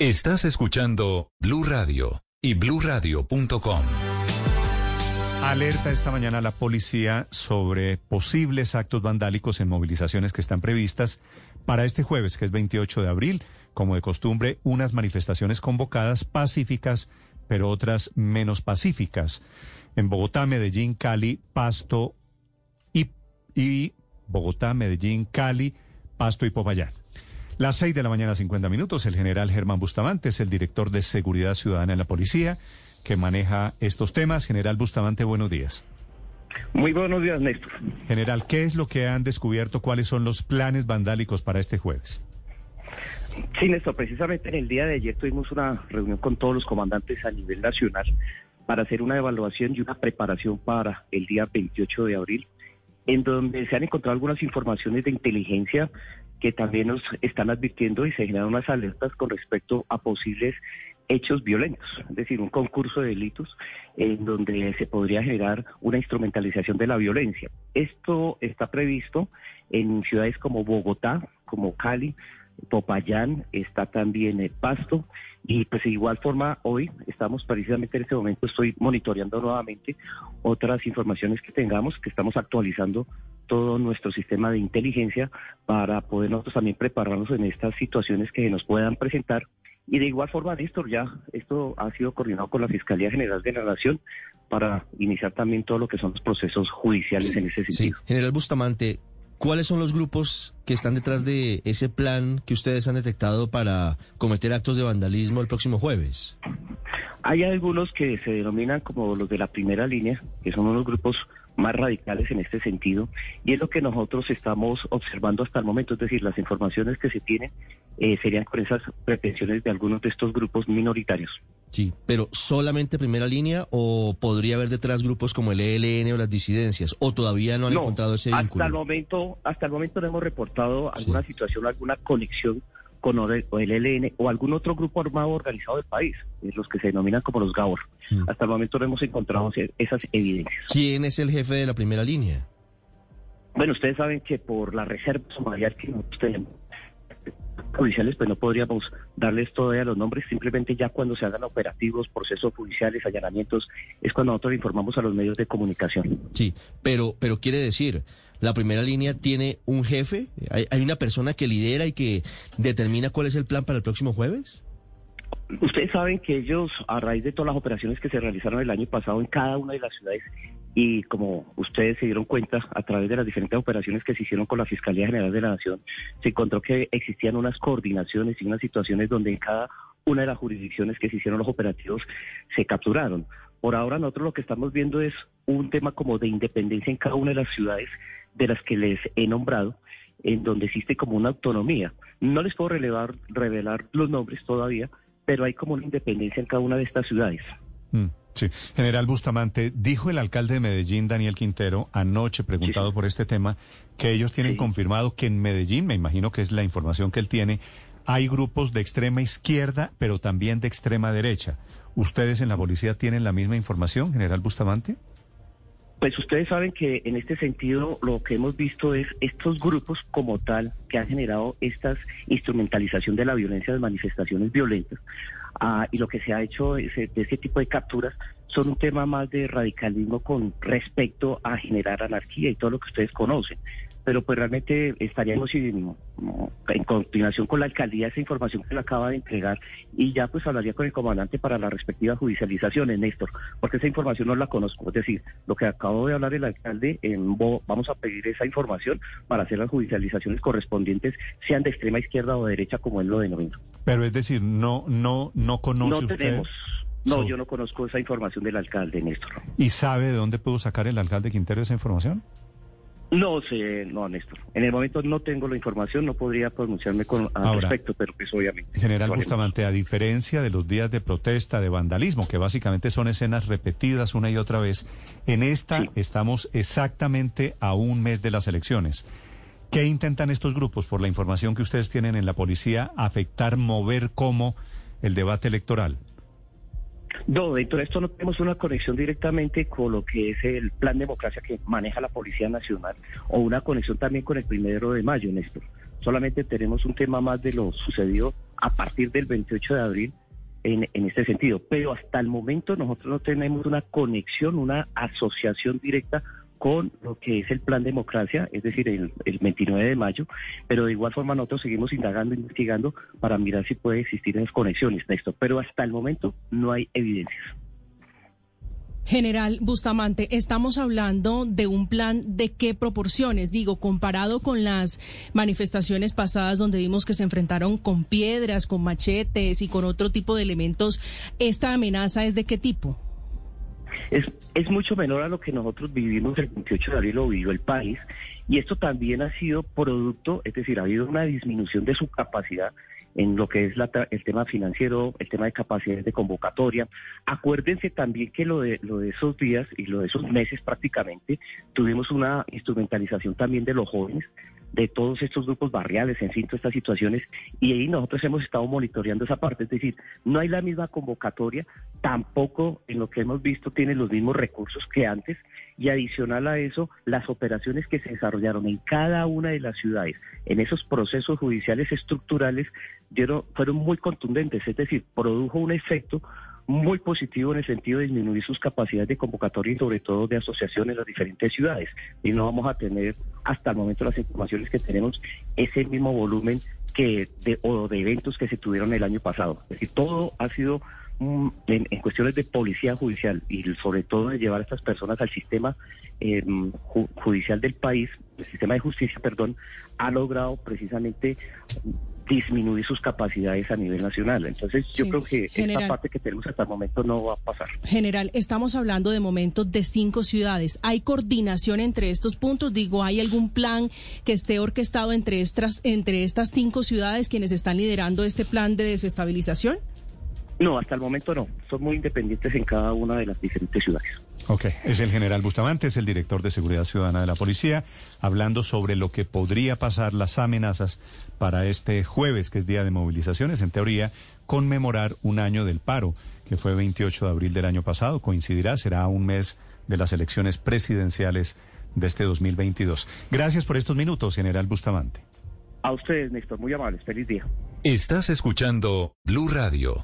Estás escuchando Blue Radio y bluradio.com. Alerta esta mañana la policía sobre posibles actos vandálicos en movilizaciones que están previstas para este jueves, que es 28 de abril. Como de costumbre, unas manifestaciones convocadas pacíficas, pero otras menos pacíficas. En Bogotá, Medellín, Cali, Pasto y, y Bogotá, Medellín, Cali, Pasto y Popayán. Las seis de la mañana, 50 minutos, el general Germán Bustamante es el director de Seguridad Ciudadana en la Policía que maneja estos temas. General Bustamante, buenos días. Muy buenos días, Néstor. General, ¿qué es lo que han descubierto? ¿Cuáles son los planes vandálicos para este jueves? Sí, Néstor, precisamente en el día de ayer tuvimos una reunión con todos los comandantes a nivel nacional para hacer una evaluación y una preparación para el día 28 de abril, en donde se han encontrado algunas informaciones de inteligencia que también nos están advirtiendo y se generan unas alertas con respecto a posibles hechos violentos, es decir, un concurso de delitos en donde se podría generar una instrumentalización de la violencia. Esto está previsto en ciudades como Bogotá, como Cali, Popayán, está también el Pasto y pues de igual forma hoy estamos precisamente en este momento estoy monitoreando nuevamente otras informaciones que tengamos, que estamos actualizando todo nuestro sistema de inteligencia para poder nosotros también prepararnos en estas situaciones que nos puedan presentar. Y de igual forma, Néstor, ya esto ha sido coordinado con la Fiscalía General de la Nación para iniciar también todo lo que son los procesos judiciales en ese sentido. Sí. General Bustamante, ¿cuáles son los grupos que están detrás de ese plan que ustedes han detectado para cometer actos de vandalismo el próximo jueves? Hay algunos que se denominan como los de la primera línea, que son unos grupos más radicales en este sentido, y es lo que nosotros estamos observando hasta el momento, es decir, las informaciones que se tienen eh, serían con esas pretensiones de algunos de estos grupos minoritarios. Sí, pero solamente primera línea o podría haber detrás grupos como el ELN o las disidencias, o todavía no han encontrado ese vínculo. Hasta el momento, hasta el momento no hemos reportado alguna sí. situación, alguna conexión con el ELN o algún otro grupo armado organizado del país, los que se denominan como los GAOR. Mm. Hasta el momento no hemos encontrado esas evidencias. ¿Quién es el jefe de la primera línea? Bueno, ustedes saben que por la reserva sumarial que nosotros tenemos, judiciales, pues no podríamos darles todavía los nombres, simplemente ya cuando se hagan operativos, procesos judiciales, allanamientos, es cuando nosotros informamos a los medios de comunicación. Sí, pero, pero quiere decir, la primera línea tiene un jefe, ¿Hay, una persona que lidera y que determina cuál es el plan para el próximo jueves. Ustedes saben que ellos, a raíz de todas las operaciones que se realizaron el año pasado en cada una de las ciudades, y como ustedes se dieron cuenta a través de las diferentes operaciones que se hicieron con la Fiscalía General de la Nación, se encontró que existían unas coordinaciones y unas situaciones donde en cada una de las jurisdicciones que se hicieron los operativos se capturaron. Por ahora nosotros lo que estamos viendo es un tema como de independencia en cada una de las ciudades de las que les he nombrado, en donde existe como una autonomía. No les puedo relevar, revelar los nombres todavía, pero hay como una independencia en cada una de estas ciudades. Mm, sí. General Bustamante, dijo el alcalde de Medellín, Daniel Quintero, anoche preguntado sí, sí. por este tema, que ellos tienen sí. confirmado que en Medellín, me imagino que es la información que él tiene, hay grupos de extrema izquierda, pero también de extrema derecha. ¿Ustedes en la policía tienen la misma información, general Bustamante? Pues ustedes saben que en este sentido lo que hemos visto es estos grupos como tal que han generado esta instrumentalización de la violencia de manifestaciones violentas. Uh, y lo que se ha hecho es, de este tipo de capturas son un tema más de radicalismo con respecto a generar anarquía y todo lo que ustedes conocen pero pues realmente estaríamos en, en, continuación con la alcaldía esa información que le acaba de entregar y ya pues hablaría con el comandante para las respectivas judicializaciones, Néstor, porque esa información no la conozco. Es decir, lo que acabo de hablar el alcalde, en Bo, vamos a pedir esa información para hacer las judicializaciones correspondientes, sean de extrema izquierda o derecha, como él lo denomina. Pero es decir, no, no, no conoce no usted. Tenemos. No, yo no conozco esa información del alcalde, Néstor. ¿Y sabe de dónde pudo sacar el alcalde Quintero esa información? No sé, no, Néstor. En el momento no tengo la información, no podría pronunciarme con, al Ahora, respecto, pero pues obviamente. General Bustamante, a diferencia de los días de protesta, de vandalismo, que básicamente son escenas repetidas una y otra vez, en esta sí. estamos exactamente a un mes de las elecciones. ¿Qué intentan estos grupos, por la información que ustedes tienen en la policía, afectar, mover como el debate electoral? No, dentro de esto no tenemos una conexión directamente con lo que es el plan democracia que maneja la Policía Nacional o una conexión también con el primero de mayo, Néstor. Solamente tenemos un tema más de lo sucedido a partir del 28 de abril en, en este sentido. Pero hasta el momento nosotros no tenemos una conexión, una asociación directa con lo que es el plan democracia, es decir, el, el 29 de mayo, pero de igual forma nosotros seguimos indagando, investigando para mirar si puede existir esas conexiones, Néstor, pero hasta el momento no hay evidencias. General Bustamante, estamos hablando de un plan de qué proporciones, digo, comparado con las manifestaciones pasadas donde vimos que se enfrentaron con piedras, con machetes y con otro tipo de elementos, ¿esta amenaza es de qué tipo? Es, es mucho menor a lo que nosotros vivimos el 28 de abril, lo vivió el país, y esto también ha sido producto, es decir, ha habido una disminución de su capacidad en lo que es la, el tema financiero, el tema de capacidades de convocatoria. Acuérdense también que lo de, lo de esos días y lo de esos meses prácticamente, tuvimos una instrumentalización también de los jóvenes, de todos estos grupos barriales, en fin, todas estas situaciones, y ahí nosotros hemos estado monitoreando esa parte, es decir, no hay la misma convocatoria, tampoco en lo que hemos visto tiene los mismos recursos que antes, y adicional a eso, las operaciones que se desarrollaron en cada una de las ciudades, en esos procesos judiciales estructurales, dieron, fueron muy contundentes, es decir, produjo un efecto muy positivo en el sentido de disminuir sus capacidades de convocatoria y sobre todo de asociación en las diferentes ciudades. Y no vamos a tener hasta el momento las informaciones que tenemos ese mismo volumen que de, o de eventos que se tuvieron el año pasado. Es decir, todo ha sido en, en, cuestiones de policía judicial y sobre todo de llevar a estas personas al sistema eh, ju judicial del país, el sistema de justicia, perdón, ha logrado precisamente disminuir sus capacidades a nivel nacional. Entonces, yo creo que general, esta parte que tenemos hasta el momento no va a pasar. General, estamos hablando de momentos de cinco ciudades. ¿Hay coordinación entre estos puntos? Digo, ¿hay algún plan que esté orquestado entre estas, entre estas cinco ciudades quienes están liderando este plan de desestabilización? No, hasta el momento no. Son muy independientes en cada una de las diferentes ciudades. Ok, es el general Bustamante, es el director de Seguridad Ciudadana de la Policía, hablando sobre lo que podría pasar, las amenazas para este jueves, que es día de movilizaciones, en teoría, conmemorar un año del paro, que fue 28 de abril del año pasado, coincidirá, será un mes de las elecciones presidenciales de este 2022. Gracias por estos minutos, general Bustamante. A ustedes, Néstor, muy amables, feliz día. Estás escuchando Blue Radio.